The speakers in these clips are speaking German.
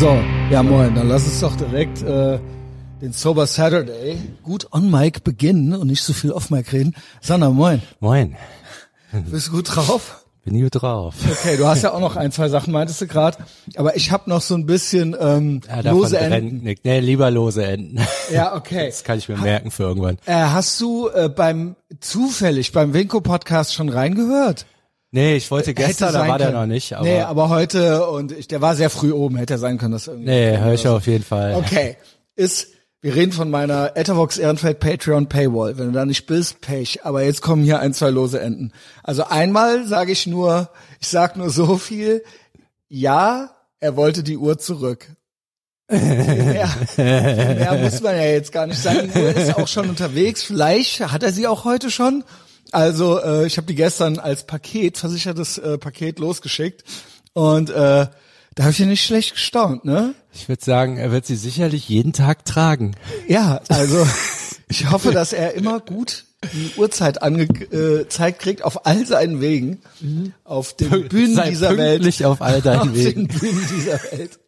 So, ja moin, dann lass uns doch direkt äh, den Sober Saturday gut on Mic beginnen und nicht so viel off Mic reden. Sander, moin. Moin. Bist du gut drauf? Bin gut drauf. Okay, du hast ja auch noch ein, zwei Sachen, meintest du gerade. Aber ich habe noch so ein bisschen ähm, Ja, lose Enden. nicht. Nee, lieber lose Enden. Ja, okay. Das kann ich mir merken für irgendwann. Äh, hast du äh, beim zufällig beim Winko Podcast schon reingehört? Nee, ich wollte gestern, da war der können. noch nicht. Aber nee, aber heute und ich, der war sehr früh oben, hätte ja sein können, dass irgendwie. nee, höre ich auf jeden Fall. Okay, ist wir reden von meiner Ethervox Ehrenfeld Patreon Paywall. Wenn du da nicht bist, Pech. Aber jetzt kommen hier ein, zwei lose Enden. Also einmal sage ich nur, ich sag nur so viel. Ja, er wollte die Uhr zurück. Mehr, mehr muss man ja jetzt gar nicht sagen. Die Uhr ist auch schon unterwegs. Vielleicht hat er sie auch heute schon. Also äh, ich habe die gestern als Paket, versichertes äh, Paket losgeschickt. Und äh, da habe ich ja nicht schlecht gestaunt, ne? Ich würde sagen, er wird sie sicherlich jeden Tag tragen. Ja, also ich hoffe, dass er immer gut die Uhrzeit angezeigt kriegt auf all seinen Wegen, auf den Bühnen Sei dieser Welt. pünktlich auf all deinen auf Wegen. den Bühnen dieser Welt.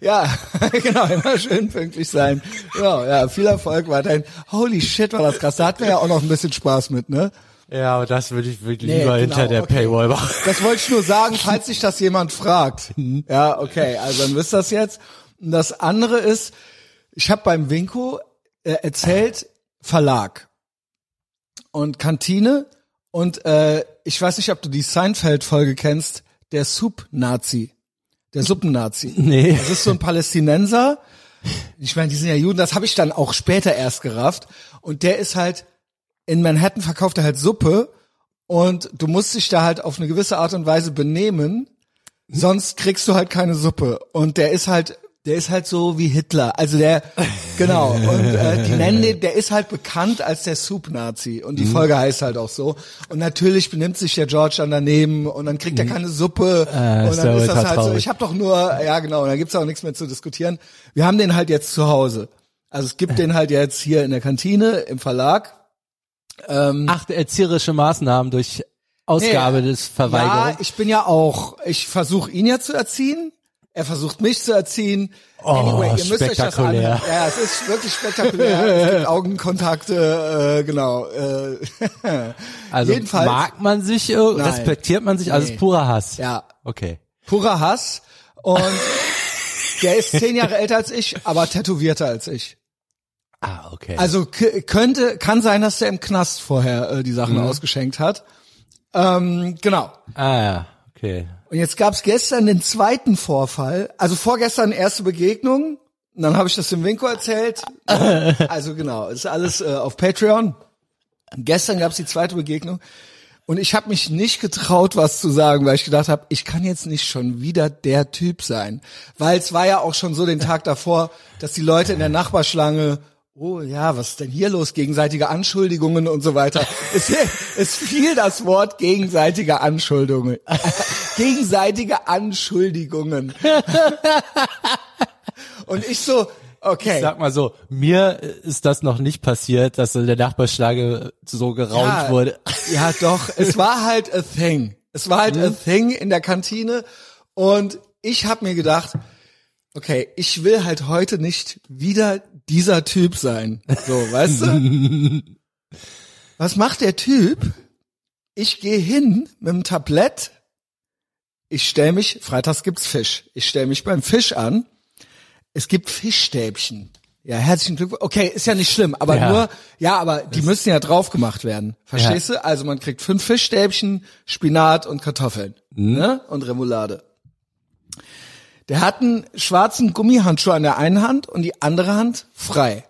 Ja, genau, immer schön pünktlich sein. Ja, ja, viel Erfolg weiterhin. Holy shit, war das krass. Da hatten wir ja auch noch ein bisschen Spaß mit, ne? Ja, aber das würde ich wirklich Nee, lieber genau, hinter der okay. Paywall machen. Das wollte ich nur sagen, falls sich das jemand fragt. Ja, okay, also dann wisst ihr das jetzt. Und das andere ist, ich habe beim Winko äh, erzählt, Verlag und Kantine und äh, ich weiß nicht, ob du die Seinfeld-Folge kennst, der Soup-Nazi, der Suppennazi. Nee. Das ist so ein Palästinenser. Ich meine, die sind ja Juden, das habe ich dann auch später erst gerafft. Und der ist halt, in Manhattan verkauft er halt Suppe und du musst dich da halt auf eine gewisse Art und Weise benehmen, sonst kriegst du halt keine Suppe. Und der ist halt, der ist halt so wie Hitler. Also der, genau. Und äh, die nennen den, der ist halt bekannt als der Soup-Nazi. Und die Folge heißt halt auch so. Und natürlich benimmt sich der George dann daneben und dann kriegt er keine Suppe. Äh, und dann ist das halt so, traurig. ich habe doch nur, ja genau, und da gibt's auch nichts mehr zu diskutieren. Wir haben den halt jetzt zu Hause. Also es gibt den halt jetzt hier in der Kantine, im Verlag. Ähm, Acht erzieherische Maßnahmen durch Ausgabe Nee, des Verweigerung. Ja, ich bin ja auch, ich versuche ihn ja zu erziehen. Er versucht mich zu erziehen. Oh, anyway, ihr müsst euch das. Ja, es ist wirklich spektakulär. es gibt Augenkontakte, äh, genau. Äh, also jedenfalls, mag man sich, Nein. respektiert man sich, also Nee. ist purer Hass. ja, Okay. purer Hass. Und der ist zehn Jahre älter als ich, aber tätowierter als ich. Ah, okay. Also könnte, kann sein, dass der im Knast vorher äh, die Sachen Mhm. ausgeschenkt hat. Ähm, genau. ah ja, okay. Und jetzt gab's gestern den zweiten Vorfall. Also vorgestern erste Begegnung. Und dann habe ich das dem Winko erzählt. Also genau, ist alles äh, auf Patreon. Und gestern gab's die zweite Begegnung. Und ich habe mich nicht getraut, was zu sagen, weil ich gedacht habe, ich kann jetzt nicht schon wieder der Typ sein. Weil es war ja auch schon so den Tag davor, dass die Leute in der Nachbarschlange Oh ja, was ist denn hier los? Gegenseitige Anschuldigungen und so weiter. Es, es fiel das Wort gegenseitige Anschuldigungen. gegenseitige Anschuldigungen. Und ich so, okay. Ich sag mal so, mir ist das noch nicht passiert, dass in der Nachbarschlage so geraunt ja, wurde. Ja, doch. Es war halt a thing. Es war halt a thing in der Kantine. Und ich habe mir gedacht, okay, ich will halt heute nicht wieder dieser Typ sein. So, weißt du? Was macht der Typ? Ich gehe hin mit dem Tablett. Ich stell mich, freitags gibt's Fisch. Ich stell mich beim Fisch an. Es gibt Fischstäbchen. Ja, herzlichen Glückwunsch. Okay, ist ja nicht schlimm, aber Ja. nur, ja, aber die müssen ja drauf gemacht werden. Verstehst du? Also man kriegt fünf Fischstäbchen, Spinat und Kartoffeln. Ne? Und Remoulade. Der hat einen schwarzen Gummihandschuh an der einen Hand und die andere Hand frei.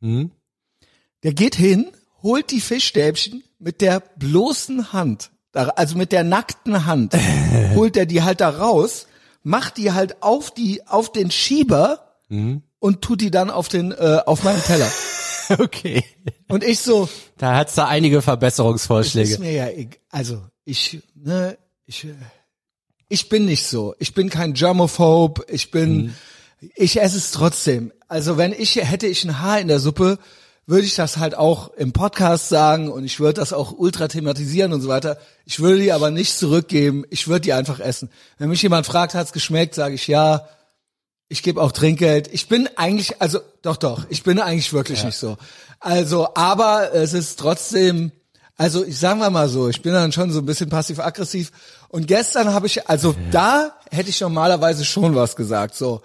Der geht hin, holt die Fischstäbchen mit der bloßen Hand, also mit der nackten Hand, holt er die halt da raus, macht die halt auf die, auf den Schieber und tut die dann auf den, äh, auf meinen Teller. Okay. Und ich so, Da hat's da einige ist Verbesserungsvorschläge. mir ja, also ich, ne, ich, äh, ich bin nicht so. Ich bin kein Germophobe. Ich bin, ich esse es trotzdem. Also wenn ich hätte ich ein Haar in der Suppe, würde ich das halt auch im Podcast sagen und ich würde das auch ultra thematisieren und so weiter. Ich würde die aber nicht zurückgeben. Ich würde die einfach essen. Wenn mich jemand fragt, hat's geschmeckt, sage ich ja. Ich gebe auch Trinkgeld. Ich bin eigentlich, also doch, doch, ich bin eigentlich wirklich nicht so. Also, aber es ist trotzdem, also ich sagen wir mal so, ich bin dann schon so ein bisschen passiv-aggressiv. Und gestern habe ich, also da hätte ich normalerweise schon was gesagt, so,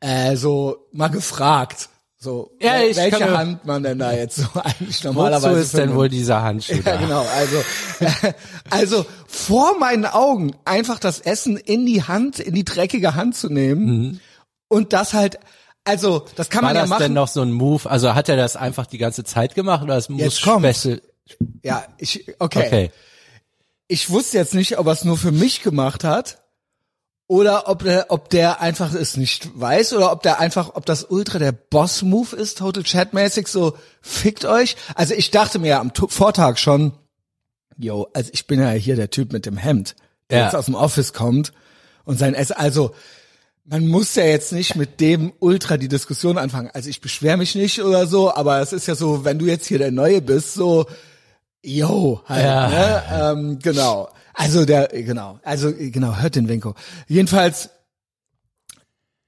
äh, so mal gefragt. So, Ja, ich welche kann Hand man denn da jetzt so eigentlich Wozu normalerweise ist denn wohl dieser Handschuh Ja, da? genau. Also, also vor meinen Augen einfach das Essen in die Hand, in die dreckige Hand zu nehmen und das halt, also das kann War man ja das machen. denn noch so ein Move? Also hat er das einfach die ganze Zeit gemacht oder es muss Jetzt kommt's. Special? Ja, ich okay. Okay. Ich wusste jetzt nicht, ob er es nur für mich gemacht hat oder ob der, ob der einfach es nicht weiß oder ob der einfach, ob das Ultra der Boss-Move ist, Total Chat-mäßig so fickt euch. Also ich dachte mir am Tu- Vortag schon, yo, also ich bin ja hier der Typ mit dem Hemd, der Ja. jetzt aus dem Office kommt und sein Essen, also man muss ja jetzt nicht mit dem Ultra die Diskussion anfangen. Also ich beschwere mich nicht oder so, aber es ist ja so, wenn du jetzt hier der Neue bist, so, yo, halt, Ja. ne? Ähm, genau. Also der, genau, also genau, hört den Winko. Jedenfalls,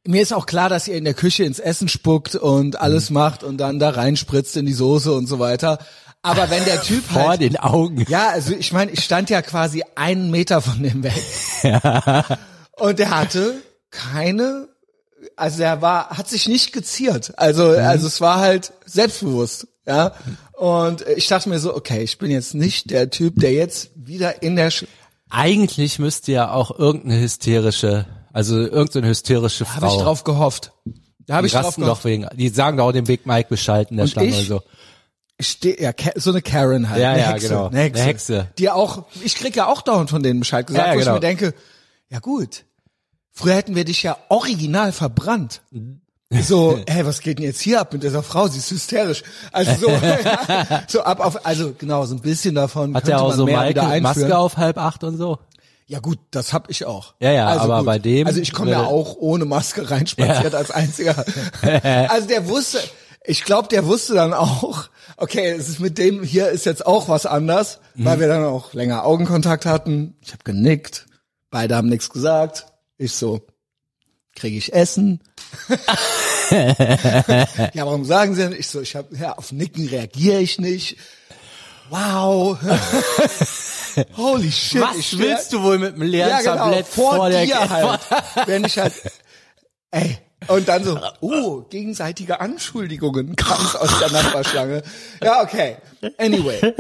mir ist auch klar, dass ihr in der Küche ins Essen spuckt und alles Mhm. macht und dann da reinspritzt in die Soße und so weiter. Aber wenn der Typ Vor halt, den Augen. ja, also ich meine, ich stand ja quasi einen Meter von dem weg. Und der hatte keine, also er war, hat sich nicht geziert. Also, also es war halt selbstbewusst, ja. Und ich dachte mir so, okay, ich bin jetzt nicht der Typ, der jetzt wieder in der, Sch Eigentlich müsste ja auch irgendeine hysterische, also irgendeine hysterische Frau. habe ich drauf gehofft. Da habe ich drauf rasten gehofft. doch wegen, die sagen doch auch dem Big Mike Bescheid in der Und Schlange ich? oder so. Ste ja, so eine Karen halt. Ja, eine ja, Hexe, genau. Eine Hexe. Eine Hexe. Die auch, ich krieg ja auch dauernd von denen Bescheid gesagt, Ja, ja, wo genau. ich mir denke, ja gut, früher hätten wir dich ja original verbrannt. So, hey, was geht denn jetzt hier ab mit dieser Frau? Sie ist hysterisch. Also so, so ab auf, also genau, so ein bisschen davon Hat er auch man so mehr Maske, auf halb acht und so? Ja gut, das hab ich auch. Ja, ja, also aber gut. bei dem Also ich komme ja auch ohne Maske reinspaziert als einziger. also der wusste, ich glaube, der wusste dann auch, okay, es ist mit dem hier ist jetzt auch was anders, Mhm. weil wir dann auch länger Augenkontakt hatten. Ich habe genickt, beide haben nichts gesagt. Ich so, kriege ich Essen? ja, warum sagen Sie denn? Ich so, ich habe ja auf Nicken reagiere ich nicht. Wow. Holy shit. Was ich willst du wohl mit einem leeren ja, genau, Tablett vor, vor der dir halt. Wenn ich halt, ey, und dann so, oh, gegenseitige Anschuldigungen kamen aus der Nachbarschlange. Ja, okay. Anyway.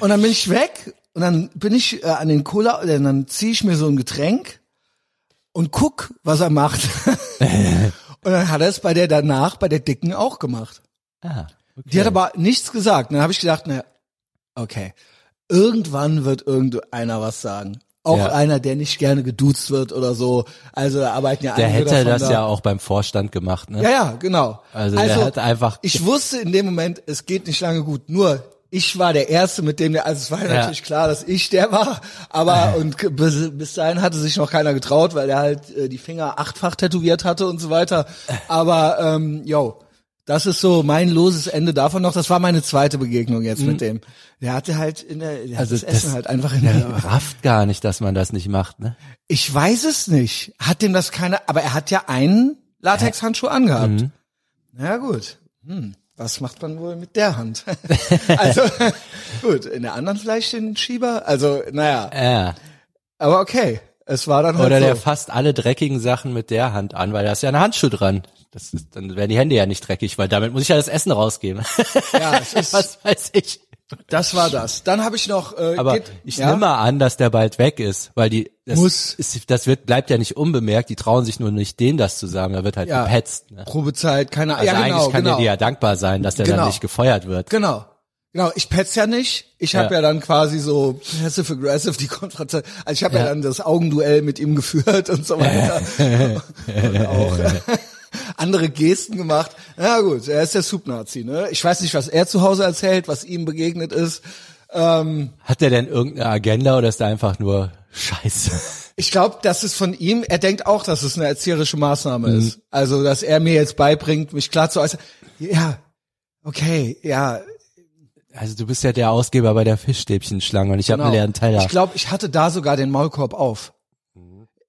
Und dann bin ich weg und dann bin ich äh, an den Cola, und dann ziehe ich mir so ein Getränk und guck, was er macht. und dann hat er es bei der danach, bei der Dicken auch gemacht. Ah, Die hat aber nichts gesagt. Und dann habe ich gedacht, na, okay, irgendwann wird irgendeiner was sagen. Auch Ja. einer, der nicht gerne geduzt wird oder so. Also da arbeiten ja Der einige hätte das da. ja auch beim Vorstand gemacht, ne? Ja, ja, genau. Also, der hat einfach Ich wusste in dem Moment, es geht nicht lange gut. Nur ich war der Erste, mit dem der, also es war ja natürlich klar, dass ich der war, aber und bis, bis dahin hatte sich noch keiner getraut, weil er halt äh, die Finger achtfach tätowiert hatte und so weiter. Aber ähm, yo, das ist so mein loses Ende davon noch. Das war meine zweite Begegnung jetzt mit dem. Der hatte halt in der, der Also hat das Essen das- halt einfach in der. rafft gar nicht, dass man das nicht macht, ne? Ich weiß es nicht. Hat dem das keiner, aber er hat ja einen Latexhandschuh angehabt. Mhm. Na gut. Hm. Was macht man wohl mit der Hand? also, gut, in der anderen vielleicht den Schieber? Also, naja, Ja. aber okay. Es war dann halt Oder so. der fasst alle dreckigen Sachen mit der Hand an, weil da ist ja ein Handschuh dran. Das ist, dann werden die Hände ja nicht dreckig, weil damit muss ich ja das Essen rausgeben. ja, es ist, Was weiß ich. Das war das. Dann habe ich noch, äh, Aber geht, ich ja? nehme mal an, dass der bald weg ist, weil die das Muss. Ist, das wird bleibt ja nicht unbemerkt. Die trauen sich nur nicht, denen das zu sagen. Da wird halt Ja. gepetzt. Ne? Probezeit, keine Also ja, genau, eigentlich kann genau. der dir ja dankbar sein, dass der Genau. dann nicht gefeuert wird. Genau. Genau, ich petz ja nicht. Ich habe Ja. ja. dann quasi so passive aggressive die Konfrontation. Also ich habe ja. Ja. dann das Augenduell mit ihm geführt und so weiter. und auch andere Gesten gemacht. Na gut, er ist der Subnazi, ne? Ich weiß nicht, was er zu Hause erzählt, was ihm begegnet ist. Hat der denn irgendeine Agenda oder ist der einfach nur Scheiße? Ich glaube, das ist von ihm, er denkt auch, dass es eine erzieherische Maßnahme Mhm. ist. Also, dass er mir jetzt beibringt, mich klar zu äußern. Ja, okay, ja, Also du bist ja der Ausgeber bei der Fischstäbchenschlange und ich habe Genau. einen leeren Teller. Ich glaube, ich hatte da sogar den Maulkorb auf.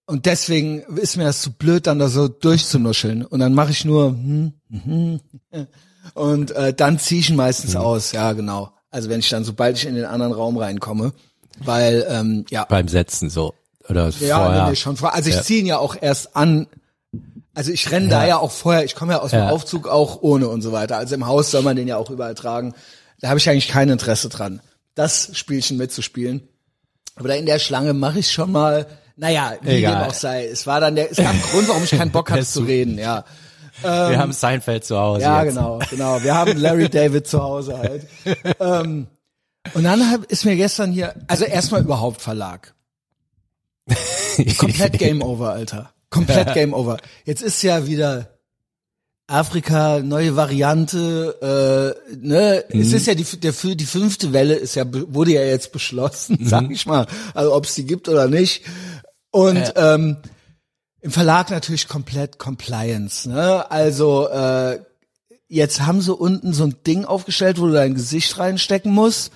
Und deswegen ist mir das zu blöd, dann da so durchzunuscheln. Und dann mache ich nur hm, hm, hm, und äh, dann ziehe ich ihn meistens Mhm. aus. Ja, genau. Also wenn ich dann, sobald ich in den anderen Raum reinkomme, weil ähm, ja, Beim Setzen so. Oder ja, vorher. nee, nee, schon vor. Also ich Ja. ziehe ihn ja auch erst an. Also ich renne da Ja. ja auch vorher, ich komme ja aus dem Ja. Aufzug auch ohne und so weiter. Also im Haus soll man den ja auch überall tragen. Da habe ich eigentlich kein Interesse dran, das Spielchen mitzuspielen. Aber da in der Schlange mache ich schon mal, naja, wie Egal. dem auch sei. Es war dann der, es gab einen Grund, warum ich keinen Bock hatte zu reden, ja. Wir haben Seinfeld zu Hause Ja, jetzt. genau, genau. Wir haben Larry David zu Hause halt. ähm, und dann ist mir gestern hier, also erstmal überhaupt Verlag. Komplett Game Over, Alter. Komplett Game Over. Jetzt ist ja wieder Afrika, neue Variante, äh, ne, es ist ja die, der, die fünfte Welle ist ja, wurde ja jetzt beschlossen, sag ich mal. Also ob es die gibt oder nicht. Und ähm, im Verlag natürlich komplett Compliance, ne? Also äh, jetzt haben sie unten so ein Ding aufgestellt, wo du dein Gesicht reinstecken musst.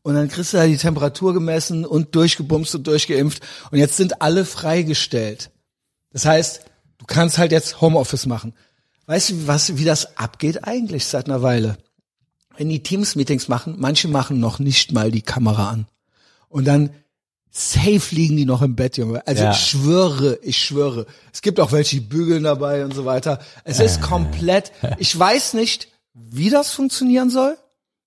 Und dann kriegst du da die Temperatur gemessen und durchgebumst und durchgeimpft. Und jetzt sind alle freigestellt. Das heißt, du kannst halt jetzt Homeoffice machen. Weißt du, was, wie das abgeht eigentlich seit einer Weile? Wenn die Teams-Meetings machen, manche machen noch nicht mal die Kamera an. Und dann safe liegen die noch im Bett, Junge. Also Ja. ich schwöre, ich schwöre. Es gibt auch welche, die bügeln dabei und so weiter. Es ist komplett, ich weiß nicht, wie das funktionieren soll.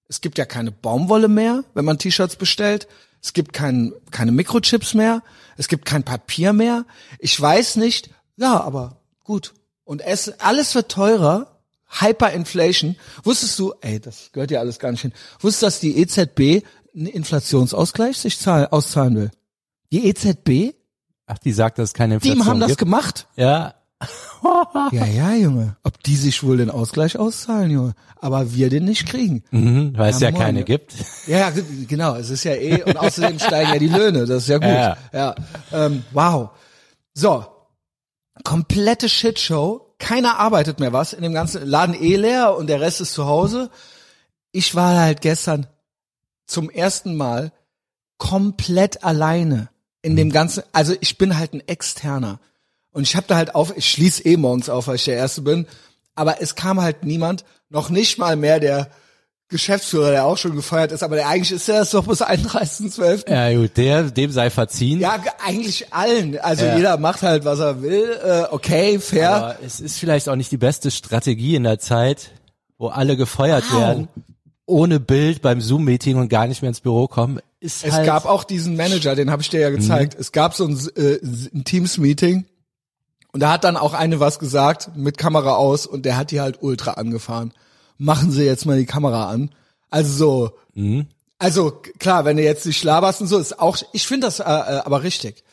Es gibt ja keine Baumwolle mehr, wenn man T-Shirts bestellt. Es gibt kein, keine Mikrochips mehr. Es gibt kein Papier mehr. Ich weiß nicht. Ja, aber gut. Und es, alles wird teurer. Hyperinflation. Wusstest du, ey, das gehört ja alles gar nicht hin. Wusstest du, dass die EZB einen Inflationsausgleich sich zahl, auszahlen will? Die EZB? Ach, die sagt, dass es keine Die Inflation haben das gibt. gemacht. Ja. Ja, ja, Junge. Ob die sich wohl den Ausgleich auszahlen, Junge. Aber wir den nicht kriegen. Mhm, weil es Ja, ja, moin, keine ja. gibt. Ja, ja, genau. Es ist ja eh, und außerdem steigen ja die Löhne. Das ist ja gut. Ja. Ja. Ähm, wow. So. Komplette Shitshow. Keiner arbeitet mehr was. In dem ganzen Laden eh leer und der Rest ist zu Hause. Ich war halt gestern zum ersten Mal komplett alleine in dem ganzen, also ich bin halt ein Externer. Und ich habe da halt auf, ich schließe eh morgens auf, weil ich der Erste bin. Aber es kam halt niemand, noch nicht mal mehr der Geschäftsführer, der auch schon gefeuert ist, aber der eigentlich ist ja das doch bis 31.12. Ja, gut, der, dem sei verziehen. Ja, ge- eigentlich allen. Also Ja. jeder macht halt, was er will. Äh, okay, fair. Aber es ist vielleicht auch nicht die beste Strategie in der Zeit, wo alle gefeuert Wow. werden, ohne Bild beim Zoom-Meeting und gar nicht mehr ins Büro kommen. Ist Es halt, gab auch diesen Manager, den habe ich dir ja gezeigt. Es gab so ein, äh, ein Teams-Meeting und da hat dann auch eine was gesagt mit Kamera aus und der hat die halt ultra angefahren. Machen Sie jetzt mal die Kamera an. Also so, Mhm. also klar, wenn du jetzt nicht laberst und so, ist auch, ich finde das äh, äh, aber richtig.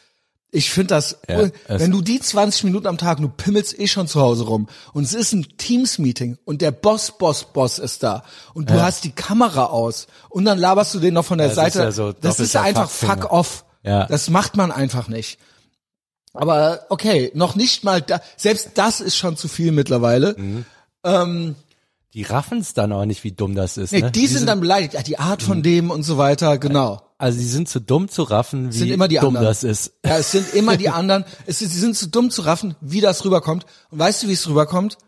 Ich finde das, Ja, wenn du die 20 Minuten am Tag, du pimmelst eh schon zu Hause rum und es ist ein Teams-Meeting und der Boss, Boss, Boss ist da und du hast die Kamera aus und dann laberst du den noch von der Das ist Seite. ja so das ist einfach fuck off. Ja. Das macht man einfach nicht. Aber okay, noch nicht mal da, selbst das ist schon zu viel mittlerweile. Mhm. die raffen's dann auch nicht, wie dumm das ist. Nee, ne? die, sind dann beleidigt, ja, die Art von dem und so weiter, genau. Also die sind zu dumm zu raffen, wie sind immer die dumm anderen. das ist. Ja, es sind immer die anderen. Es ist, sie sind zu dumm zu raffen, wie das rüberkommt. Und weißt du, wie es rüberkommt?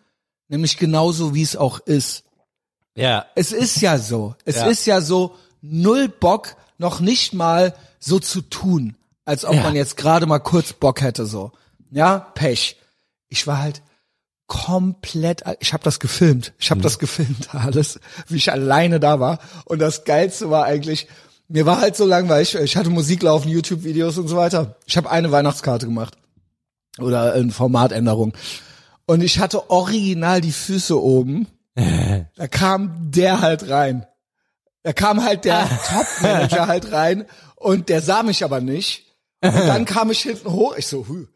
Nämlich genauso, wie es auch ist. Ja. Es ist ja so. Es Ja. ist ja so null Bock, noch nicht mal so zu tun, als ob Ja. man jetzt gerade mal kurz Bock hätte so. Ja, Pech. Ich war halt komplett, ich habe das gefilmt. Ich habe das gefilmt alles, wie ich alleine da war. Und das geilste war eigentlich, mir war halt so langweilig, ich hatte Musik laufen, YouTube-Videos und so weiter. Ich habe eine Weihnachtskarte gemacht oder eine Formatänderung. Und ich hatte original die Füße oben. Da kam der halt rein. Da kam halt der Top-Manager halt rein und der sah mich aber nicht. Und dann kam ich hinten hoch. Ich so, hu,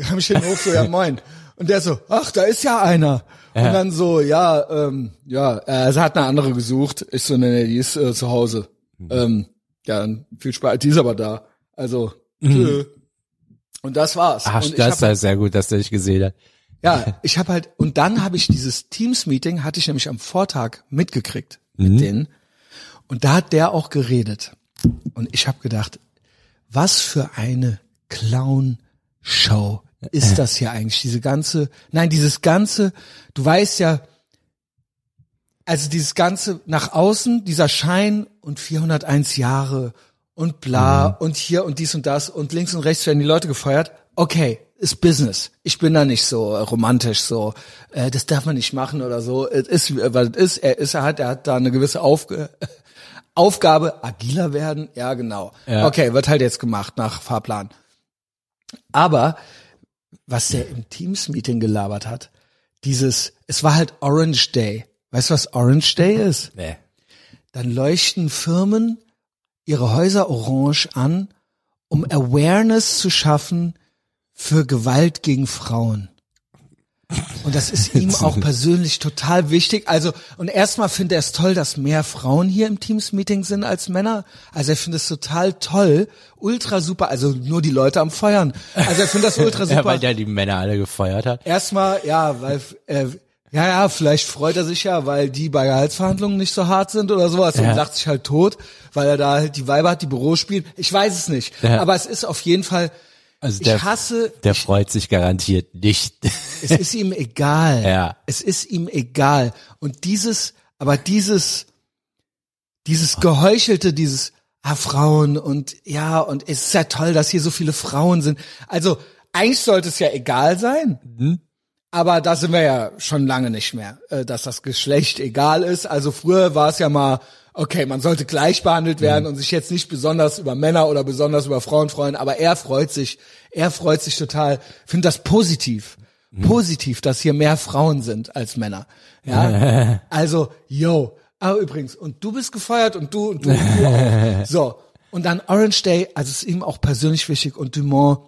kam ich hinten hoch, so, ja moin. Und der so, ach, da ist ja einer. Und dann so, ja, ähm, ja, äh, er hat eine andere gesucht. Ich so, nee, nee, die ist äh, zu Hause. Ähm, ja, dann viel Spaß. Die ist aber da. Also, tschö. Und das war's. Ach, und das hab, ist sehr gut, dass der dich gesehen hat. ja, ich habe halt und dann habe ich dieses Teams-Meeting hatte ich nämlich am Vortag mitgekriegt Mhm. mit denen und da hat der auch geredet und ich habe gedacht, was für eine Clown Show ist das hier eigentlich? Diese ganze, nein, dieses ganze, du weißt ja, also dieses ganze nach außen, dieser Schein und 401 Jahre und bla und hier und dies und das und links und rechts werden die Leute gefeuert. Okay, ist Business. Ich bin da nicht so äh, romantisch so, äh, das darf man nicht machen oder so. Es ist, äh, weil es ist, er ist, er hat, er hat da eine gewisse Aufge Aufgabe, agiler werden. Ja, genau. Ja. Okay, wird halt jetzt gemacht nach Fahrplan. Aber was der im Teams-Meeting gelabert hat, dieses, es war halt Orange Day. Weißt du, was Orange Day ist? Nee. Dann leuchten Firmen ihre Häuser orange an, um Awareness zu schaffen für Gewalt gegen Frauen. Und das ist ihm auch persönlich total wichtig. Also, und erstmal findet er es toll, dass mehr Frauen hier im Teams-Meeting sind als Männer. Also er findet es total toll, ultra super, also nur die Leute am Feuern. Also er findet das ultra super. Ja, weil der die Männer alle gefeuert hat. Erstmal, ja, weil, äh, ja, ja, vielleicht freut er sich ja, weil die bei Gehaltsverhandlungen nicht so hart sind oder sowas Ja. und sagt sich halt tot, weil er da halt die Weiber hat, die Büro spielen. Ich weiß es nicht. Ja. Aber es ist auf jeden Fall, Also ich der, hasse, der freut sich garantiert nicht. es ist ihm egal. Ja. Es ist ihm egal. Und dieses, aber dieses, dieses geheuchelte, dieses, ah, Frauen und ja, und es ist ja toll, dass hier so viele Frauen sind. Also, eigentlich sollte es ja egal sein. Mhm. Aber da sind wir ja schon lange nicht mehr, äh, dass das Geschlecht egal ist. Also früher war es ja mal, okay, man sollte gleich behandelt werden Mhm. und sich jetzt nicht besonders über Männer oder besonders über Frauen freuen, aber er freut sich, er freut sich total, findet das positiv. Mhm. Positiv, dass hier mehr Frauen sind als Männer. Ja, also, yo. Ah, übrigens, und du bist gefeuert und du und du und du auch. So. Und dann Orange Day, also ist ihm auch persönlich wichtig und Dumont,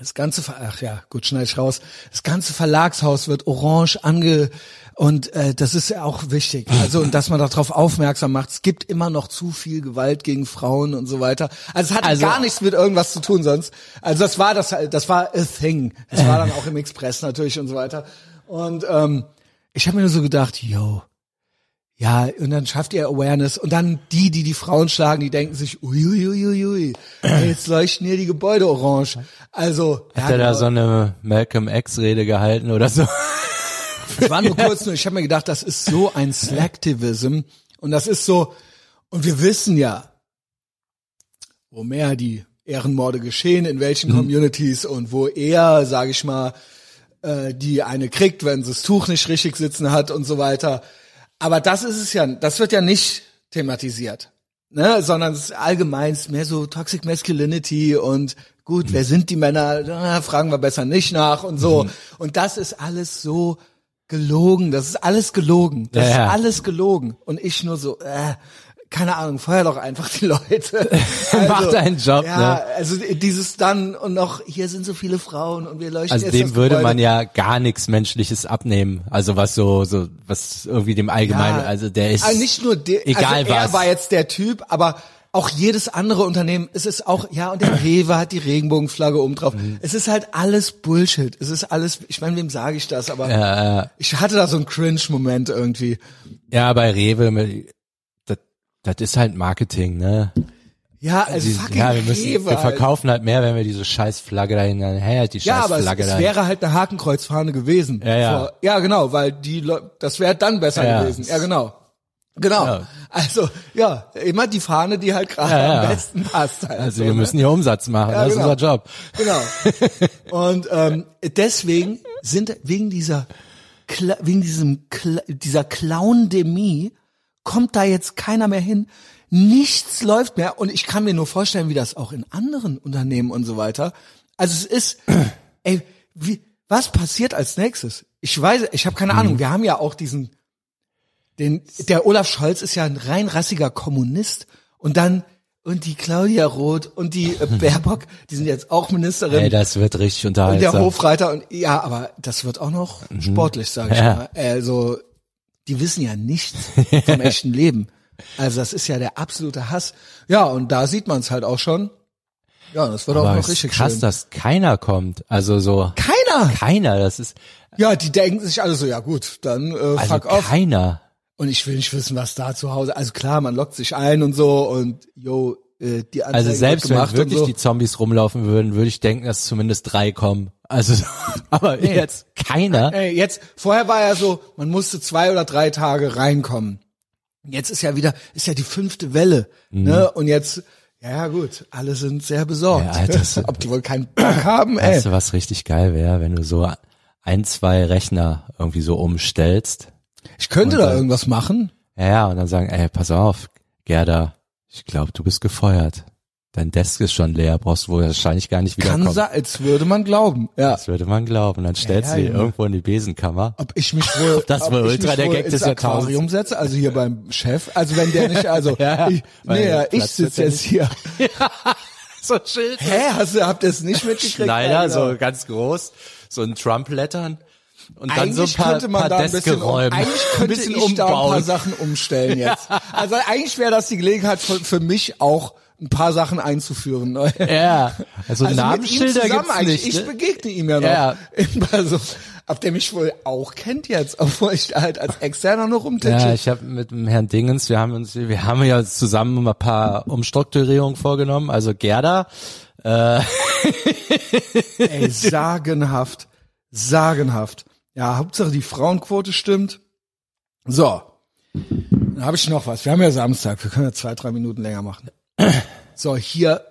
das ganze, Ver ach ja, gut, schneide ich raus. Das ganze Verlagshaus wird orange ange und äh, das ist ja auch wichtig. Also und dass man darauf aufmerksam macht. Es gibt immer noch zu viel Gewalt gegen Frauen und so weiter. Also es hat Also- gar nichts mit irgendwas zu tun sonst. Also das war das, das war a thing. Das war dann auch im Express natürlich und so weiter. Und ähm, ich habe mir nur so gedacht, yo, ja, und dann schafft ihr Awareness und dann die, die die Frauen schlagen, die denken sich, uiuiuiui, jetzt leuchten hier die Gebäude orange. Also, Hat er da genau. so eine Malcolm X-Rede gehalten oder so? Es war nur kurz nur, ich habe mir gedacht, das ist so ein Slacktivism und das ist so, und wir wissen ja, wo mehr die Ehrenmorde geschehen, in welchen Communities und wo eher, sage ich mal, äh, die eine kriegt, wenn sie das Tuch nicht richtig sitzen hat und so weiter. Aber das ist es ja, das wird ja nicht thematisiert, ne, sondern es ist allgemein ist mehr so Toxic Masculinity und gut, wer sind die Männer? Ah, fragen wir besser nicht nach und so. Und das ist alles so gelogen. Das ist alles gelogen. Das Ja, ja. ist alles gelogen. Und ich nur so, äh, keine Ahnung, feuer doch einfach die Leute. Mach deinen Job, Ja, ne? also dieses dann und noch, hier sind so viele Frauen und wir leuchten Also jetzt dem würde man ja gar nichts Menschliches abnehmen. Also was so, so, was irgendwie dem Allgemeinen, Ja, also der ist, also nicht nur der, egal also er was. war jetzt der Typ, aber auch jedes andere Unternehmen, es ist auch, ja, und der Rewe hat die Regenbogenflagge oben drauf. Mhm. Es ist halt alles Bullshit. Es ist alles, ich meine, wem sage ich das, aber ja, ja. ich hatte da so einen Cringe-Moment irgendwie. ja, bei Rewe, das, ist halt Marketing, ne? Ja, also Die- fucking ja, wir müssen, Rewe wir halt. verkaufen halt mehr, wenn wir diese scheiß Flagge dahin, hey, die Ja, scheiß aber es, Flagge es dahin. wäre halt eine Hakenkreuzfahne gewesen. Ja, ja. Vor, ja, genau, weil die, Leu- das wäre dann besser Ja. gewesen. Ja, genau. Genau. Ja. Also, ja, immer die Fahne, die halt gerade Ja, ja. am besten passt. Halt also so, wir ne? müssen hier Umsatz machen, Ja, das genau. ist unser Job. Genau. Und ähm, deswegen sind wegen dieser wegen diesem dieser Clowndemie kommt da jetzt keiner mehr hin. Nichts läuft mehr und ich kann mir nur vorstellen, wie das auch in anderen Unternehmen und so weiter. Also es ist, ey, wie, was passiert als nächstes? Ich weiß, ich habe keine Ahnung. Wir haben ja auch diesen, den, der Olaf Scholz ist ja ein rein rassiger Kommunist und dann und die Claudia Roth und die äh, Baerbock, die sind jetzt auch Ministerin. Ey, das wird richtig Und der unterhaltsam. Hofreiter und ja, aber das wird auch noch sportlich, sage ich Ja. mal. Also die wissen ja nichts vom echten Leben. Also das ist ja der absolute Hass. Ja, und da sieht man es halt auch schon. Ja, das wird auch Aber noch es ist richtig krass, schön. dass keiner kommt. Also so, Keiner. keiner, das ist, Ja, die denken sich alle so, ja gut, dann äh, also fuck off. keiner. Und ich will nicht wissen, was da zu Hause. Also klar, man lockt sich ein und so und yo, äh, die Anzeige Also selbst wenn gemacht wirklich und so. die Zombies rumlaufen würden, würde ich denken, dass zumindest drei kommen. Also, aber jetzt keiner. Ey, jetzt, vorher war ja so, man musste zwei oder drei Tage reinkommen. Jetzt ist ja wieder, ist ja die fünfte Welle, Mhm. ne? Und jetzt, ja, ja gut, alle sind sehr besorgt. Ja, Alter, Ob die wohl keinen Bock haben, ey. Weißt du, was richtig geil wäre, wenn du so ein, zwei Rechner irgendwie so umstellst? Ich könnte da dann- irgendwas machen. Ja, ja, und dann sagen, ey, pass auf, Gerda, ich glaube, du bist gefeuert. Dein Desk ist schon leer, brauchst du wohl wahrscheinlich gar nicht Kann wiederkommen. sein, als würde man glauben. Ja. Das würde man glauben. Dann stellst Ja, du die Junge. irgendwo in die Besenkammer. Ob ich mich wohl, Das ob war ich ultra mich der wohl Gag des. Aquarium setze, also hier beim Chef. Also wenn der nicht, also Ja, ich, nee, ja, ich sitze ja jetzt hier. So ein Schild. Hä, hast du, habt ihr es nicht mitgekriegt? Ja, genau. so ganz groß, so ein Trump-Lettern. Und dann Eigentlich so ein paar, könnte man paar da ein bisschen, um, Deskgeräume. eigentlich könnte ein bisschen ich da ein paar umbauen. Sachen umstellen jetzt. Also eigentlich wäre das die Gelegenheit für, für mich auch ein paar Sachen einzuführen. Ja, also, Also Namensschilder gibt's nicht. Ich Ne? begegne ihm ja noch. Ja. Also, ob der mich wohl auch kennt jetzt, obwohl ich halt als Externer noch Ja, rumtitsche. ich habe mit dem Herrn Dingens, wir haben uns, wir haben ja zusammen ein paar Umstrukturierungen vorgenommen. Also Gerda, Ey, sagenhaft. Sagenhaft. Ja, Hauptsache die Frauenquote stimmt. So. Dann habe ich noch was. Wir haben ja Samstag. Wir können ja zwei, drei Minuten länger machen. So, hier.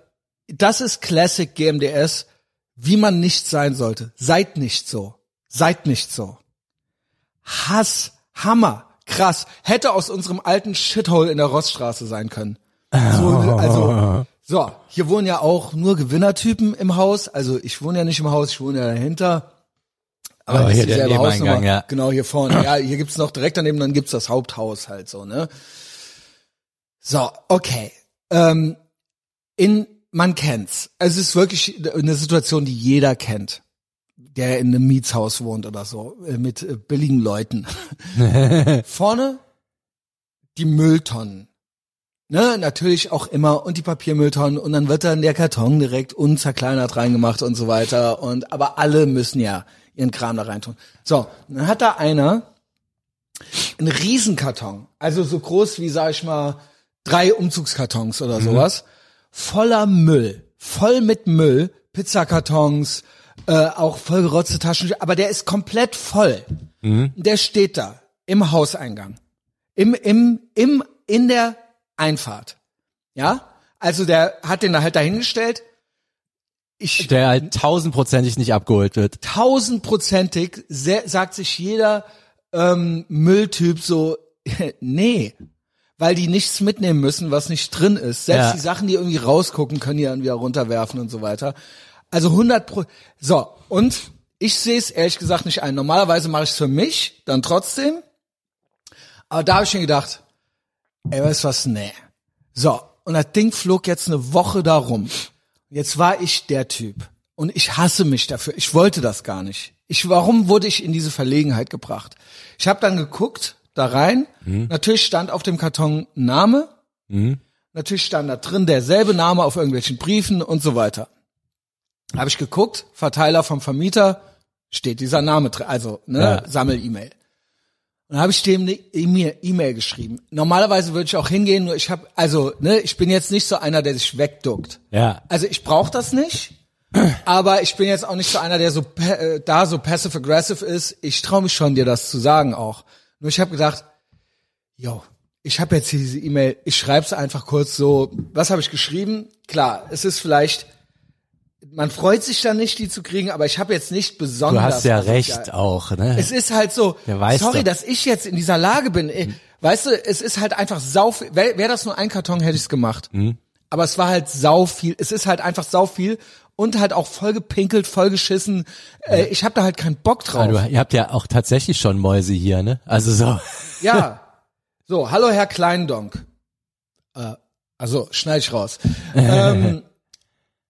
Das ist Classic GMDS, wie man nicht sein sollte. Seid nicht so. Seid nicht so. Hass, Hammer, krass. Hätte aus unserem alten Shithole in der Rossstraße sein können. So, also, so, hier wohnen ja auch nur Gewinnertypen im Haus. Also ich wohne ja nicht im Haus, ich wohne ja dahinter. Aber das ist hier der dieselbe Hausnummer. ja. Genau, hier vorne. Ja, hier gibt's noch direkt daneben, dann gibt's das Haupthaus halt so, ne? So, okay. Ähm, in, man kennt's. Es ist wirklich eine Situation, die jeder kennt, der in einem Mietshaus wohnt oder so, äh, mit äh, billigen Leuten. Vorne die Mülltonnen. Ne, natürlich auch immer und die Papiermülltonnen und dann wird dann der Karton direkt unzerkleinert reingemacht und so weiter und aber alle müssen ja ihren Kram da reintun. So, dann hat da einer einen Riesenkarton, also so groß wie sag ich mal drei Umzugskartons oder sowas, voller Müll, voll mit Müll, Pizzakartons, äh, auch vollgerotzte Taschen, aber der ist komplett voll. Der steht da im Hauseingang, im im im in der Einfahrt. Ja? Also der hat den da halt dahingestellt. Ich der halt tausendprozentig nicht abgeholt wird. tausendprozentig sehr, sagt sich jeder ähm, Mülltyp so, nee, weil die nichts mitnehmen müssen, was nicht drin ist. Selbst Ja. die Sachen, die irgendwie rausgucken, können die dann wieder runterwerfen und so weiter. Also 100 pro. So und ich sehe es ehrlich gesagt nicht ein. Normalerweise mache ich es für mich, dann trotzdem. Aber da habe ich mir gedacht, ey, weißt du was, nee. So, und das Ding flog jetzt eine Woche da rum. Jetzt war ich der Typ. Und ich hasse mich dafür. Ich wollte das gar nicht. Ich, warum wurde ich in diese Verlegenheit gebracht? Ich habe dann geguckt, da rein. Natürlich stand auf dem Karton Name. Natürlich stand da drin derselbe Name auf irgendwelchen Briefen und so weiter. Habe ich geguckt, Verteiler vom Vermieter, steht dieser Name drin, also ne, Ja. Sammel-E-Mail. Und dann habe ich dem eine E-Mail geschrieben. Normalerweise würde ich auch hingehen, nur ich habe, also ne, ich bin jetzt nicht so einer, der sich wegduckt. Ja. Also ich brauche das nicht, aber ich bin jetzt auch nicht so einer, der so äh, da so passive aggressive ist. Ich traue mich schon, dir das zu sagen auch. Nur ich habe gedacht, yo, ich habe jetzt hier diese E-Mail, ich schreibe einfach kurz so, was habe ich geschrieben? Klar, es ist vielleicht, man freut sich dann nicht, die zu kriegen, aber ich habe jetzt nicht besonders. Du hast ja recht da- auch, ne? es ist halt so, weiß sorry, doch. dass ich jetzt in dieser Lage bin. Eh, Weißt du, es ist halt einfach sau viel. Wäre wär das nur ein Karton, hätte ich's gemacht. Mhm. Aber es war halt sau viel. Es ist halt einfach sau viel und halt auch voll gepinkelt, voll geschissen. Äh, ich habe da halt keinen Bock drauf. du, ihr habt ja auch tatsächlich schon Mäuse hier, ne? Also so. Ja. So, hallo Herr Kleindonk. Äh, also, schneid ich raus. ähm,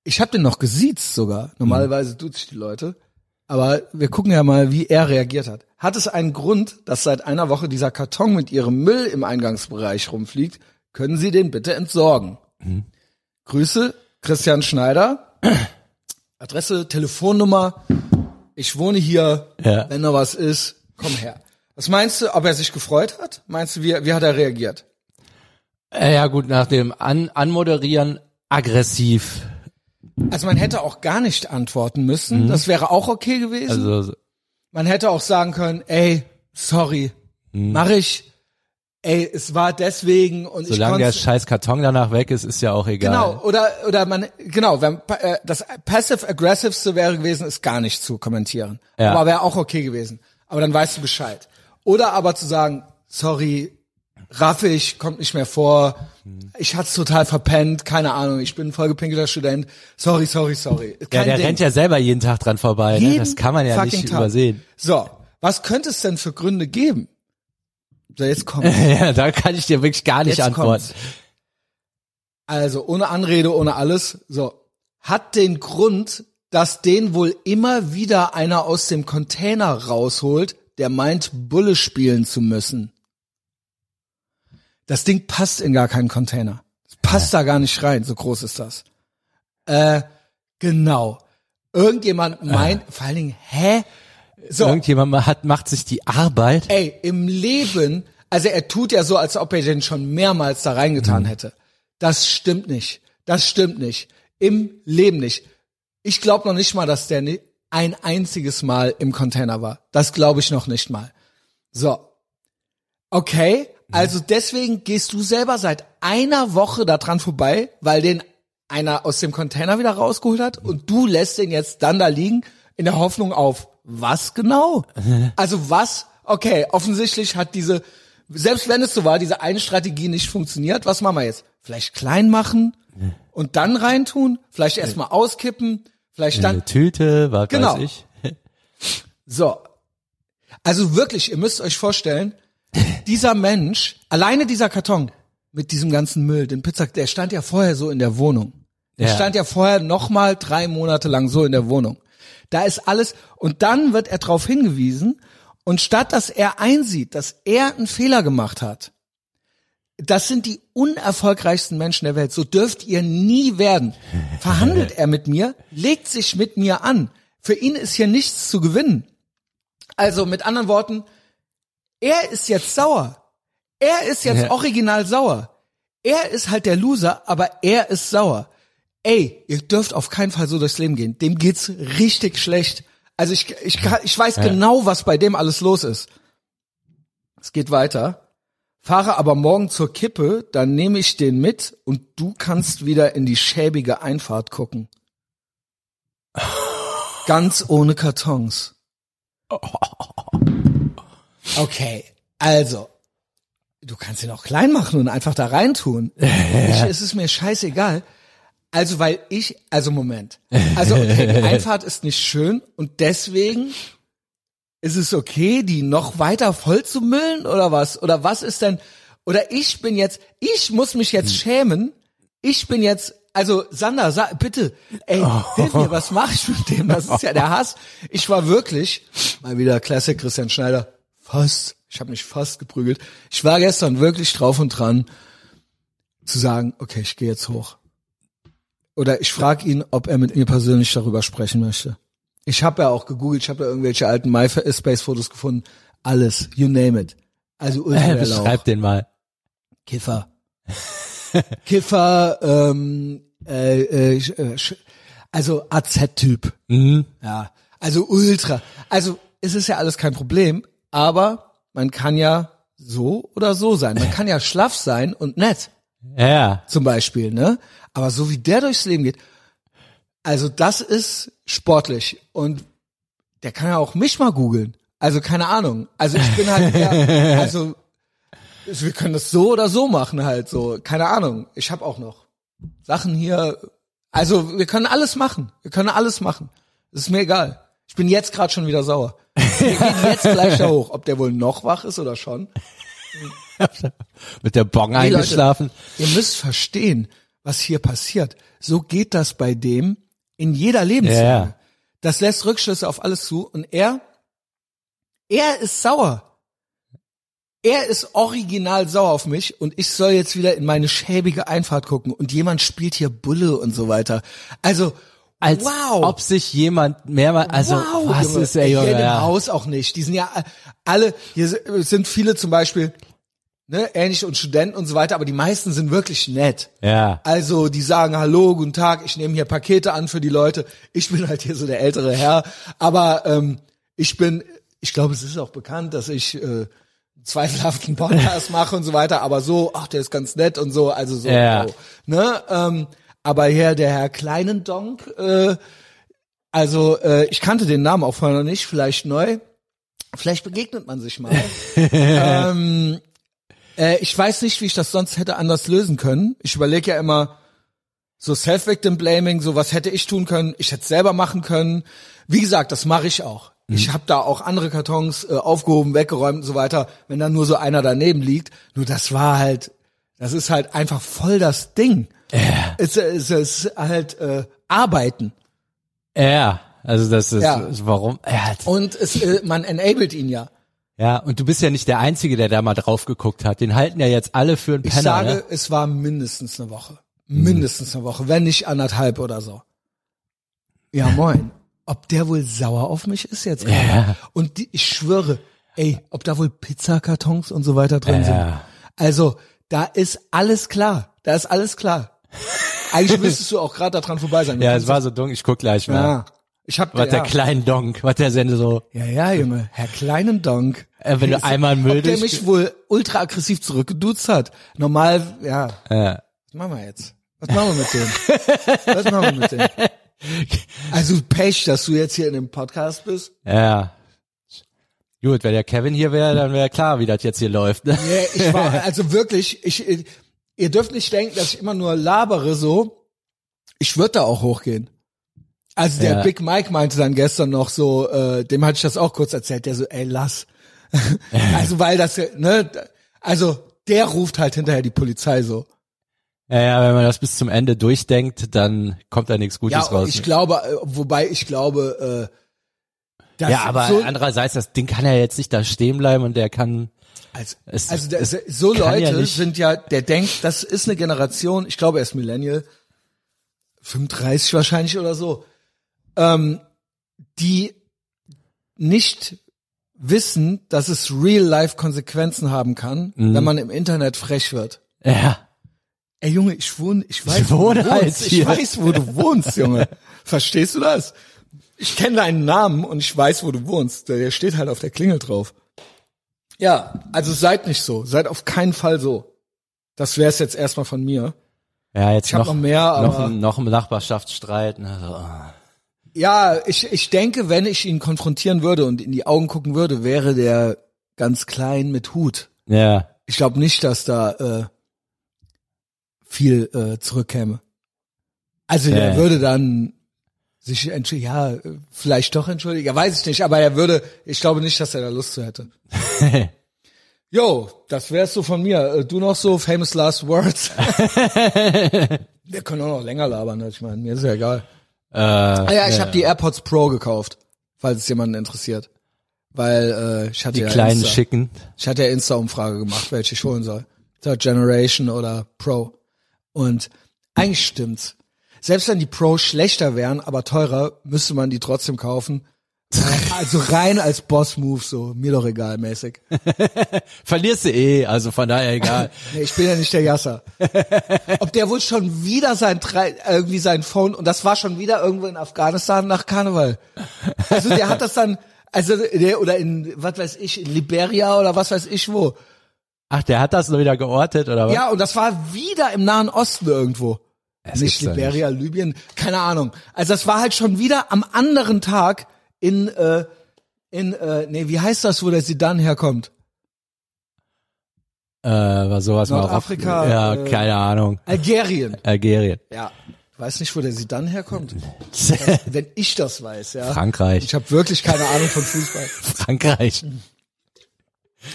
ich habe den noch gesiezt sogar. Normalerweise tut sich die Leute. Aber wir gucken ja mal, wie er reagiert hat. Hat es einen Grund, dass seit einer Woche dieser Karton mit ihrem Müll im Eingangsbereich rumfliegt? Können Sie den bitte entsorgen? Grüße, Christian Schneider. Adresse, Telefonnummer. Ich wohne hier. Ja. Wenn da was ist, komm her. Was meinst du, ob er sich gefreut hat? Meinst du, wie, wie hat er reagiert? Äh, Ja gut, nach dem An Anmoderieren aggressiv. Also man hätte auch gar nicht antworten müssen. Das wäre auch okay gewesen. Also man hätte auch sagen können, ey, sorry, mach ich. Ey, es war deswegen und ich solange der konnte scheiß Karton danach weg ist, ist ja auch egal. Genau, oder oder man genau, wenn äh, das passive aggressivste wäre gewesen, ist gar nicht zu kommentieren. Ja. Aber wäre auch okay gewesen. Aber dann weißt du Bescheid. Oder aber zu sagen, sorry, raff ich, kommt nicht mehr vor. Ich hat's total verpennt, keine Ahnung, ich bin ein vollgepinkelter Student. Sorry, sorry, sorry. Ja, Kein der Ding. rennt ja selber jeden Tag dran vorbei. Ne? Das kann man ja nicht Tag. übersehen. So, was könnte es denn für Gründe geben? So, jetzt kommt. Ja, da kann ich dir wirklich gar nicht Jetzt antworten. kommt's. Also ohne Anrede, ohne alles. So hat den Grund, dass den wohl immer wieder einer aus dem Container rausholt, der meint, Bulle spielen zu müssen. Das Ding passt in gar keinen Container. Es passt da gar nicht rein, so groß ist das. Äh, genau. Irgendjemand meint, vor allen Dingen, hä? So, Irgendjemand ma- hat, macht sich die Arbeit. ey, im Leben, also er tut ja so, als ob er den schon mehrmals da reingetan hätte. Das stimmt nicht. Das stimmt nicht. Im Leben nicht. Ich glaube noch nicht mal, dass der ein einziges Mal im Container war. Das glaube ich noch nicht mal. So. Okay, also deswegen gehst du selber seit einer Woche da dran vorbei, weil den einer aus dem Container wieder rausgeholt hat und du lässt den jetzt dann da liegen in der Hoffnung auf was genau? Also was? Okay, offensichtlich hat diese, selbst wenn es so war, diese eine Strategie nicht funktioniert. Was machen wir jetzt? Vielleicht klein machen und dann reintun? Vielleicht erstmal auskippen? Vielleicht dann, Eine Tüte, was Genau. weiß ich. so. Also wirklich, ihr müsst euch vorstellen, dieser Mensch, alleine dieser Karton mit diesem ganzen Müll, den Pizza, der stand ja vorher so in der Wohnung. Der Ja. stand ja vorher noch mal drei Monate lang so in der Wohnung. Da ist alles, und dann wird er darauf hingewiesen, und statt dass er einsieht, dass er einen Fehler gemacht hat, das sind die unerfolgreichsten Menschen der Welt. So dürft ihr nie werden. Verhandelt er mit mir, legt sich mit mir an. Für ihn ist hier nichts zu gewinnen. Also mit anderen Worten, er ist jetzt sauer. Er ist jetzt Ja. original sauer. Er ist halt der Loser, aber er ist sauer. Ey, ihr dürft auf keinen Fall so durchs Leben gehen. Dem geht's richtig schlecht. Also ich, ich, ich weiß genau, was bei dem alles los ist. Es geht weiter. Fahre aber morgen zur Kippe, dann nehme ich den mit und du kannst wieder in die schäbige Einfahrt gucken. Ganz ohne Kartons. Okay, also, du kannst ihn auch klein machen und einfach da reintun. Ich, es ist mir scheißegal. Also, weil ich, also Moment. Also, okay, die Einfahrt ist nicht schön und deswegen ist es okay, die noch weiter voll zu müllen oder was? Oder was ist denn, oder ich bin jetzt, ich muss mich jetzt schämen. Ich bin jetzt, also Sander, sag, bitte, ey, hilf mir, was mache ich mit dem? Das ist ja der Hass. Ich war wirklich, mal wieder Classic Christian Schneider, fast, ich habe mich fast geprügelt. Ich war gestern wirklich drauf und dran, zu sagen, okay, ich gehe jetzt hoch. Oder ich frage ihn, ob er mit mir persönlich darüber sprechen möchte. Ich habe ja auch gegoogelt, ich habe ja irgendwelche alten MySpace-Fotos gefunden. Alles, you name it. Also Lauch. Beschreib den mal. Kiffer. Kiffer, ähm, äh, äh, äh, also AZ-Typ. Mhm. Ja, also ultra. Also es ist ja alles kein Problem, aber man kann ja so oder so sein. Man kann ja schlaff sein und nett, Ja. zum Beispiel, ne? Aber so wie der durchs Leben geht, also das ist sportlich und der kann ja auch mich mal googeln. Also keine Ahnung. Also ich bin halt eher, also wir können das so oder so machen halt so. Keine Ahnung. Ich habe auch noch Sachen hier. Also wir können alles machen. Wir können alles machen. Das ist mir egal. Ich bin jetzt gerade schon wieder sauer. Wir gehen jetzt gleich da hoch. Ob der wohl noch wach ist oder schon. Mit der Bong Hey, Leute, eingeschlafen. Ihr müsst verstehen, was hier passiert. So geht das bei dem in jeder Lebenslage. Ja. Das lässt Rückschlüsse auf alles zu und er, er ist sauer. Er ist original sauer auf mich und ich soll jetzt wieder in meine schäbige Einfahrt gucken und jemand spielt hier Bulle und so weiter. Also, Als wow. ob sich jemand mehrmal, also wow, was Junge. ist Hier Junge, dem ja. Haus auch nicht. Die sind ja alle, hier sind viele zum Beispiel ne, ähnlich und Studenten und so weiter, aber die meisten sind wirklich nett. Ja. Also die sagen Hallo, guten Tag, ich nehme hier Pakete an für die Leute. Ich bin halt hier so der ältere Herr, aber ähm, ich bin, ich glaube, es ist auch bekannt, dass ich äh, zweifelhaften Podcast mache und so weiter, aber so, ach, der ist ganz nett und so, also so, Ja. so ne? Ähm, aber hier der Herr Kleinendonk, äh, also äh, ich kannte den Namen auch vorher noch nicht, vielleicht neu. Vielleicht begegnet man sich mal. ähm, äh, ich weiß nicht, wie ich das sonst hätte anders lösen können. Ich überlege ja immer, so Self-Victim-Blaming, so was hätte ich tun können, ich hätte es selber machen können. Wie gesagt, das mache ich auch. Ich habe da auch andere Kartons äh, aufgehoben, weggeräumt und so weiter, wenn dann nur so einer daneben liegt. Nur das war halt, das ist halt einfach voll das Ding. Ja. Es, es, es ist halt äh, Arbeiten. Ja. Also das ist, Ja. ist warum? Ja, Und es, äh, man enabled ihn ja. ja, und du bist ja nicht der Einzige, der da mal drauf geguckt hat. Den halten ja jetzt alle für einen Ich Penner. sage, ne? es war mindestens eine Woche. Mindestens eine Woche, wenn nicht anderthalb oder so. Ja, moin. Ob der wohl sauer auf mich ist jetzt gerade? Ja. Und die, ich schwöre, ey, ob da wohl Pizzakartons und so weiter drin Ja. sind. Also, da ist alles klar. Da ist alles klar. Eigentlich müsstest du auch gerade daran vorbei sein. Ja, es war so dunkel. Ich guck gleich mal. ja. Ich hab Was ja. der kleine Donk, was der Sende so, Ja, ja, Junge. Herr kleinen Donk. äh, wenn du einmal Ob der mich wohl ultra aggressiv zurückgeduzt hat. Normal, ja. Ja. Was machen wir jetzt? Was machen wir mit dem? Was machen wir mit dem? Also Pech, dass du jetzt hier in dem Podcast bist. Ja. Gut, wenn der Kevin hier wäre, dann wäre klar, wie das jetzt hier läuft. Ne? Nee, ich war, also wirklich, ich, ihr dürft nicht denken, dass ich immer nur labere so. Ich würde da auch hochgehen. Also der Ja. Big Mike meinte dann gestern noch so, äh, dem hatte ich das auch kurz erzählt, der so, ey, lass. also weil das, ne, also der ruft halt hinterher die Polizei so. Ja, ja, wenn man das bis zum Ende durchdenkt, dann kommt da nichts Gutes Ja, raus. ich glaube, äh, wobei ich glaube, äh, dass ja, aber so, andererseits, das Ding kann ja jetzt nicht da stehen bleiben und der kann, Also, Es- also es so Leute ja sind ja, der denkt, das ist eine Generation, ich glaube er ist Millennial, 35 wahrscheinlich oder so, ähm, die nicht wissen, dass es real-life Konsequenzen haben kann, Mhm. wenn man im Internet frech wird. ja, Ey Junge, ich wohne, ich weiß, Ich wo du halt wohnst. hier. Ich weiß, wo du wohnst, Junge. Verstehst du das? Ich kenne deinen Namen und ich weiß, wo du wohnst. Der steht halt auf der Klingel drauf. Ja, also seid nicht so. Seid auf keinen Fall so. Das wäre es jetzt erstmal von mir. ja, jetzt Ich noch, noch mehr, noch, aber ein, noch ein Nachbarschaftsstreit. ne, so, ah. ja, ich, ich denke, wenn ich ihn konfrontieren würde und in die Augen gucken würde, wäre der ganz klein mit Hut. Ja, Ich glaube nicht, dass da äh, viel äh, zurückkäme. Also der Ja. würde dann sich entschuldigen, ja, äh, vielleicht doch entschuldigen, ja, weiß ich nicht, aber er würde, ich glaube nicht, dass er da Lust zu hätte. Jo, das wär's so von mir. Äh, Du noch so famous last words? Wir können auch noch länger labern, ne? ich meine, mir ist ja egal. äh, Ah ja, ich habe die AirPods Pro gekauft, falls es jemanden interessiert. Weil äh, ich hatte die ja kleinen Insta. schicken. Ich hatte ja Insta-Umfrage gemacht, welche ich holen soll. Third Generation oder Pro. Und eigentlich stimmt's. Selbst wenn die Pro schlechter wären, aber teurer, müsste man die trotzdem kaufen. Also rein als Boss-Move, so, mir doch egal, mäßig. Verlierst du eh, also von daher egal. Nee, ich bin ja nicht der Jasser. Ob der wohl schon wieder sein, irgendwie sein Phone, und das war schon wieder irgendwo in Afghanistan nach Karneval. Also der hat das dann, also der, oder in, was weiß ich, in Liberia oder was weiß ich wo. Ach, der hat das nur wieder geortet, oder was? Ja, und das war wieder im Nahen Osten irgendwo. Das nicht Liberia, Libyen, keine Ahnung. Also das war halt schon wieder am anderen Tag in, äh, in, äh, nee, wie heißt das, wo der Sidan herkommt? Äh, war sowas mal auf- Nordafrika, Ja, äh, keine Ahnung. Algerien. Algerien. Ja. Weiß nicht, wo der Sidan herkommt. Wenn ich das weiß, ja. Frankreich. Ich habe wirklich keine Ahnung von Fußball. Frankreich.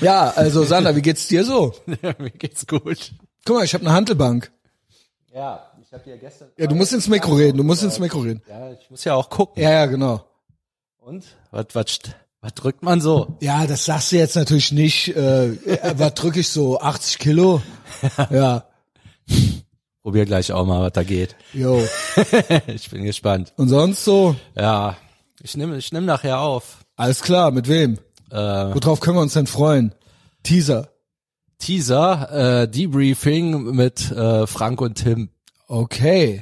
Ja, also Sander, wie geht's dir so? Mir geht's gut. Guck mal, ich habe eine Handelbank. Ja, habe dir gestern. Ja, du musst ins Mikro reden, du musst ins Mikro reden. Ja, ich muss ja auch gucken. Ja, ja, genau. Und? Was, was, was drückt man so? Ja, das sagst du jetzt natürlich nicht. Äh, äh, was drücke ich so? 80 Kilo? Ja, Probier gleich auch mal, was da geht. jo. ich bin gespannt. Und sonst so? Ja, ich nehme ich nehm nachher auf. Alles klar, mit wem? Äh, Worauf können wir uns denn freuen? Teaser. Teaser, äh, Debriefing mit äh, Frank und Tim. Okay,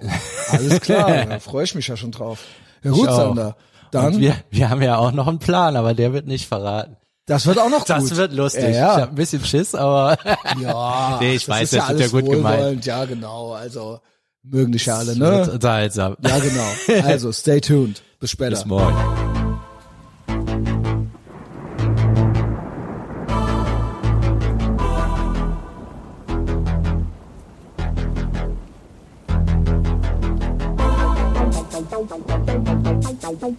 alles klar, da freue ich mich ja schon drauf. Ja gut. Sander. Dann, Und wir, wir haben ja auch noch einen Plan, aber der wird nicht verraten. das wird auch noch Das gut. wird lustig. Ja, Ich ja. habe ein bisschen Schiss, aber ja Nee, ich das weiß, ist das ja wird ja gut gemeint. Ja, genau, also mögen dich ja alle, wird ne? unterhaltsam. Ja, genau. Also, stay tuned. Bis später. Bis morgen.